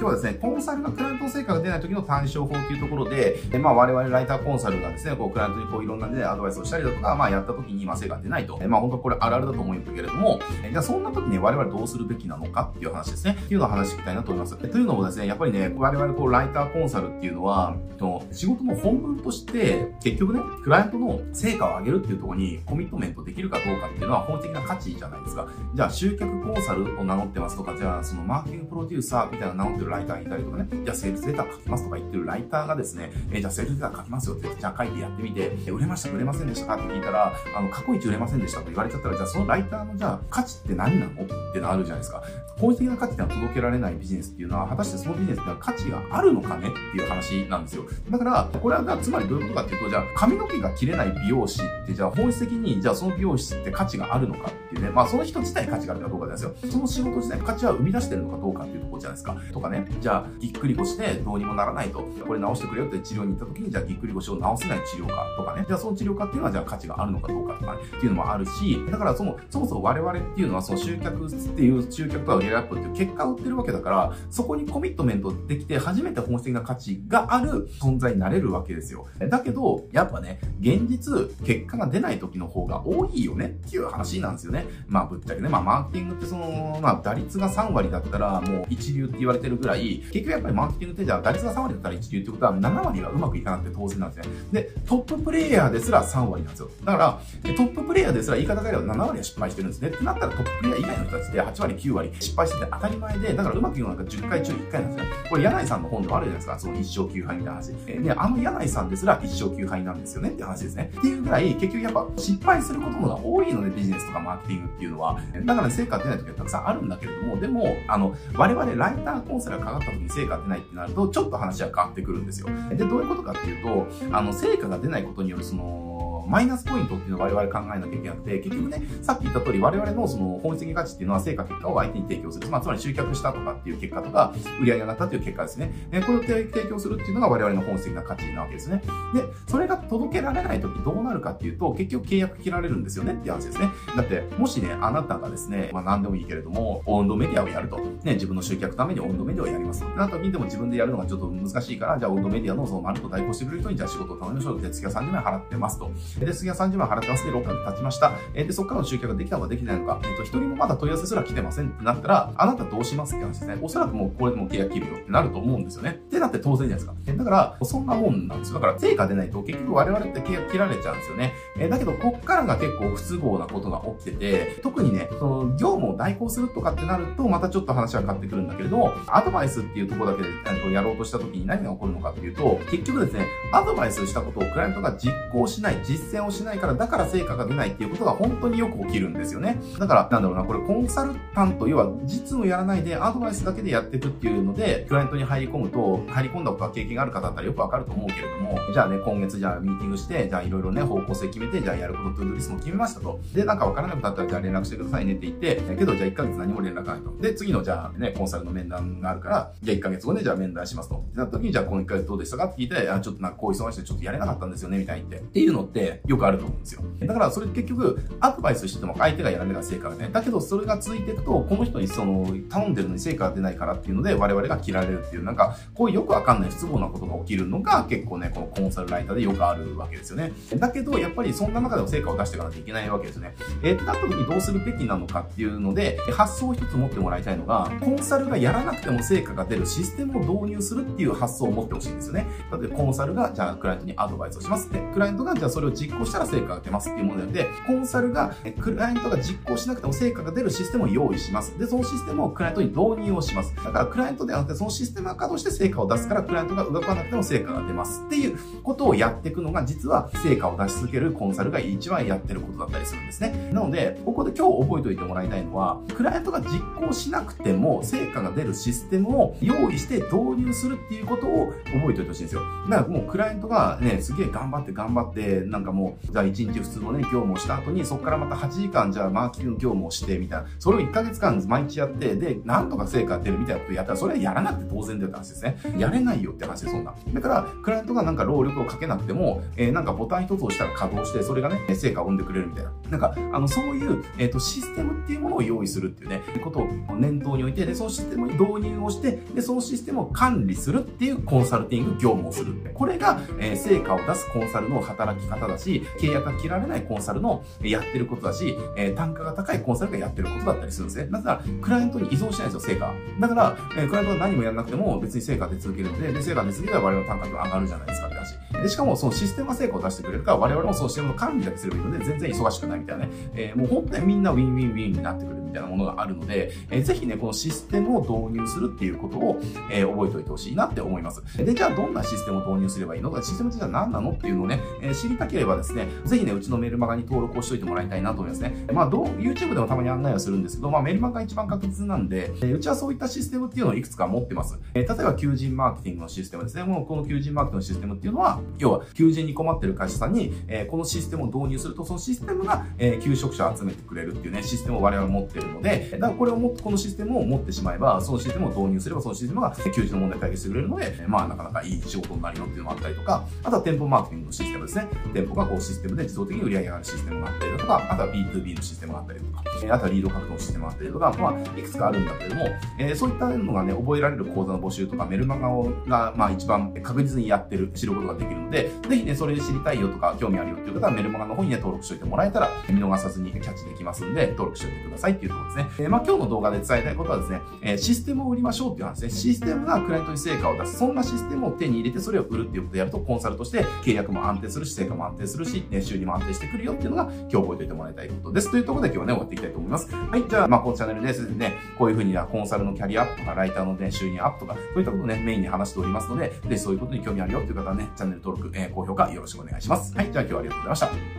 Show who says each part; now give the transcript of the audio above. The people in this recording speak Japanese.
Speaker 1: 今日はですね、コンサルのクランの成果が出ない時の対処法というところで、えまあ我々ライターコンサルがですね、こうクライアントにこういろんなね、アドバイスをしたりだとか、まあやった時にまあ成果が出ないと。えまあ本当これあるあるだと思うんだけれども、えじゃあそんな時に我々どうするべきなのかっていう話ですね。っていうのを話していきたいなと思います。というのもですね、やっぱりね、我々こうライターコンサルっていうのは、仕事の本分として、結局ね、クライアントの成果を上げるっていうところにコミットメントできるかどうかっていうのは本的な価値じゃないですか。じゃあ集客コンサルを名乗ってますとか、じゃあそのマーケティングプロデューサーみたいな名乗ってるライターいたりとかね、じゃあセールスレター書きますとか言ってるライターがですね、えー、じゃあセルレター書きますよって、じゃあ書いてやってみて、売れました売れませんでしたか？って聞いたら、あの、過去一売れませんでしたと言われちゃったら、じゃあそのライターのじゃあ価値って何なの？ってのあるじゃないですか。本質的な価値ってのは届けられないビジネスっていうのは、果たしてそのビジネスってのは価値があるのかねっていう話なんですよ。だから、これはつまりどういうことかっていうと、じゃあ髪の毛が切れない美容師って、じゃあ本質的に、じゃあその美容師って価値があるのかっていうね、まあその人自体価値があるかどうかですよ。その仕事自体価値は生み出してるのかどうかっていうところじゃないですか。とかね、じゃあぎっくり腰でどうにもならないと、これ直してくれよって治療に行った時に、じゃあぎっくり腰を治せない治療かとかね、じゃあその治療家っていうのはじゃあ価値があるのかどうかとかね、っていうのもあるし、だからその、そもそも我々っていうのはその集客っていう、集客とかゲアップっていう結果を売ってるわけだから、そこにコミットメントできて初めて本質的な価値がある存在になれるわけですよ。だけど、やっぱね、現実、結果が出ない時の方が多いよねっていう話なんですよね。まあぶっちゃけね、まあマーケティングってその、まあ打率が3割だったらもう1一流って言われてるぐらい、結局やっぱりマーケティングってじゃあ打率が3割だったら一流ってことは7割がうまくいかなくて当然なんですね。で、トッププレイヤーですら3割なんですよ。だから、トッププレイヤーですら言い方がえれば7割は失敗してるんですね。ってなったらトッププレイヤー以外の人たちで8割、9割失敗してて当たり前で、だからうまくいくのなんか10回中1回なんですよ。これ柳井さんの本でもあるじゃないですか。その一生9敗みたいな話。で、あの柳井さんですら一生9敗なんですよねって話ですね。っていうぐらい、結局やっぱ失敗することのが多いので、ビジネスとかマーケティングっていうのは。だから、ね、成果出ない時はたくさんあるんだけれども、でも、あの、我々ライターコンサルがかかった時に成果出ないってなると、ちょっと話は変わってくるんですよ。で、どういうことかっていうと、あの、成果が出ないことによるその、マイナスポイントっていうのを我々考えなきゃいけなくて、結局ね、さっき言った通り我々のその本質的価値っていうのは成果結果を相手に提供する。まあ、つまり集客したとかっていう結果とか、売り上げ上がったっていう結果ですね。で、これを提供するっていうのが我々の本質的な価値なわけですね。で、それが届けられないときどうなるかっていうと、結局契約切られるんですよねっていう話ですね。だって、もしね、あなたがですね、まあ何でもいいけれども、温度メディアをやると。ね、自分の集客ために温度メディアをやります。なった時にでも自分でやるのがちょっと難しいから、じゃあ温度メディアのその丸と代行してくれる人にじゃあ仕事を頼みましょうって、月が30万円払ってますと。で、次は30万払ってますで、6ヶ月経ちました。え、で、そこからの集客ができたのかできないのか、えっ、と、一人もまだ問い合わせすら来てませんってなったら、あなたどうしますって話ですね。おそらくもうこれでも契約切るよってなると思うんですよね。ってなって当然じゃないですか。だから、そんなもんなんですよ。だから、成果出ないと結局我々って切られちゃうんですよね。え、だけど、こっからが結構不都合なことが起きてて、特にね、その、業務を代行するとかってなると、またちょっと話は変わってくるんだけれども、アドバイスっていうとこだけで、えー、やろうとした時に何が起こるのかっていうと、結局ですね、アドバイスしたことをクライアントが実行しない、実践をしないから、だから成果が出ないっていうことが本当によく起きるんですよね。だから、なんだろうな、これコンサルタント、要は実務やらないでアドバイスだけでやっていくっていうので、クライアントに入り込むと、入り込んだ経験がある方だったらよくわかると思うけれども、じゃあね、今月じゃあミーティングして、じゃあいろいろね、方向性決めて、じゃあやることトゥードリスも決めましたと。で、なんかわからなくなったら、じゃあ連絡してくださいねって言って、けどじゃあ1ヶ月何も連絡ないと。で、次のじゃあね、コンサルの面談があるから、じゃあ1ヶ月後ね、じゃあ面談しますと。ってなった時に、じゃあこの1ヶ月どうでしたかって聞いて、あ、ちょっとなんかこう忙しくてちょっとやれなかったんですよね、みたいにって。っていうのってよくあると思うんですよ。だからそれ結局、アドバイスしてても相手がやらないから成果がね。だけど、それが続いていくと、この人にその、頼んでるのに成果が出ないからっていうので、我々が切られるっていう、なんか、こういうよくわかんない不都合なことが起きるのが、結構ね、このコンサルライターでよくあるわけですよね。だけど、やっぱりそんな中でも成果を出していかなきゃいけないわけですよね。えー、ってなった時にどうするべきなのかっていうので、発想を一つ持ってもらいたいのが、コンサルがやらなくても成果が出るシステムを導入するっていう発想を持ってほしいんですよね。例えば、コンサルが、じゃあ、クライアントにアドバイスをしますって。クライアントが、じゃあそれを実行したら成果が出ますっていうものなので、コンサルが、クライアントが実行しなくても成果が出るシステムを用意します。で、そのシステムをクライアントに導入をします。だから、クライアントではなくて、そのシステムが稼働して成果を出すから、クライアントが動かなくても成果が出ます。っていうことをやっていくのが、実は成果を出し続けるコンサルが一番やってることだったりするんですね。なので、ここで今日覚えておいてもらいたいのは、クライアントが実行しなくても成果が出るシステムを用意して導入するっていうことを覚えておいてほしいんですよ。だからもうクライアントがね、すげえ頑張って頑張って、なんかもう、じゃあ1日普通のね、業務をした後に、そこからまた8時間じゃあマーケティング業務をして、みたいな。それを1ヶ月間毎日やって、で、なんとか成果が出るみたいなことをやったら、それはやらなくて当然だよって話ですね。やれないよって話で、そんな。だから、クライアントがなんか労力をかけなくても、えー、なんかボタン一つ押したら稼働して、それがね、成果を生んでくれるみたいな。なんか、あの、そういう、えっ、ー、と、システムっていうものを用意するっていうね、ことを念頭に置いて、で、そのシステムに導入をして、で、そのシステムを管理するっていうコンサルティング業務をする。これが、えー、成果を出すコンサルの働き方だし、契約が切られないコンサルのやってることだし、えー、単価が高いコンサルがやってることだったりするんですね。だから、クライアントに依存しないんですよ、成果。だから、えー、クライアントは何もやらなくても別に成果出続けるので、で、成果出続けたら我々の単価が上がるじゃないですかって話。で、しかもそのシステムが成果を出してくれるから、我々もそのシステムの管理だけすればいいので、全然忙しくないみたいなね。えー、もう本当にみんなウィンウィンウィンになってくるみたいなものがあるので、えー、ぜひね、このシステムを導入するっていうことを、えー、覚えておいてほしいなって思います。で、じゃあどんなシステムを導入すればいいのか、システムってじゃあ何なのっていうのをね、えー、知りたければですね、ぜひね、うちのメールマガに登録をしといてもらいたいなと思いますね。まあ、どう、YouTube でもたまに案内はするんですけど、まあ、メールマガが一番確実なんで、えー、うちはそういったシステムっていうのをいくつか持ってます。えー、例えば、求人マーケティングのシステムですね。もうこの求人マーケティングのシステムっていうのは、要は、求人に困ってる会社さんに、えー、このシステムを導入すると、そのシステムが、えー、求職者を集めてくれるっていうね、システムを我々持ってるので、だからこれをもこのシステムを持ってしまえば、そのシステムを導入すれば、そのシステムが求人の問題解決してくれるので、まあなかなかいい仕事になるよっていうのもあったりとか、あとは店舗マーケティングのシステムですね。店舗がこうシステムで自動的に売り上げがあるシステムがあったりだとか、あとは B2B のシステムがあったりとか、あとはリード獲得のシステムがあったりとか、まあいくつかあるんだけれども、えー、そういったのがね、覚えられる講座の募集とかメルマガをが、まあ一番確実にやってる、知ることができるので、ぜひね、それで知りたいよとか、興味あるよっていう方はメルマガの方にね、登録しておいてもらえたら、見逃さずにキャッチできますんで、登録しておいてくださいっていうところですね。えー、まあ今日の動画で伝えたいことはですね、えー、システムを売りましょうっていう話ですね。システムがクライアントに成果を出す。そんなシステムを手に入れてそれを売るっていうことをやると、コンサルとして契約も安定するし、成果も安定するし、年収入も安定してくるよっていうのが今日覚えておいてもらいたいことです。というところで今日はね、終わっていきたいと思います。はい。じゃあ、まあ、このチャンネルですね、こういうふうにコンサルのキャリアアップとか、ライターのね、収入アップとか、そういったことをね、メインに話しておりますので、で、そういうことに興味あるよっていう方はね、チャンネル登録、えー、高評価よろしくお願いします。はい。じゃあ今日はありがとうございました。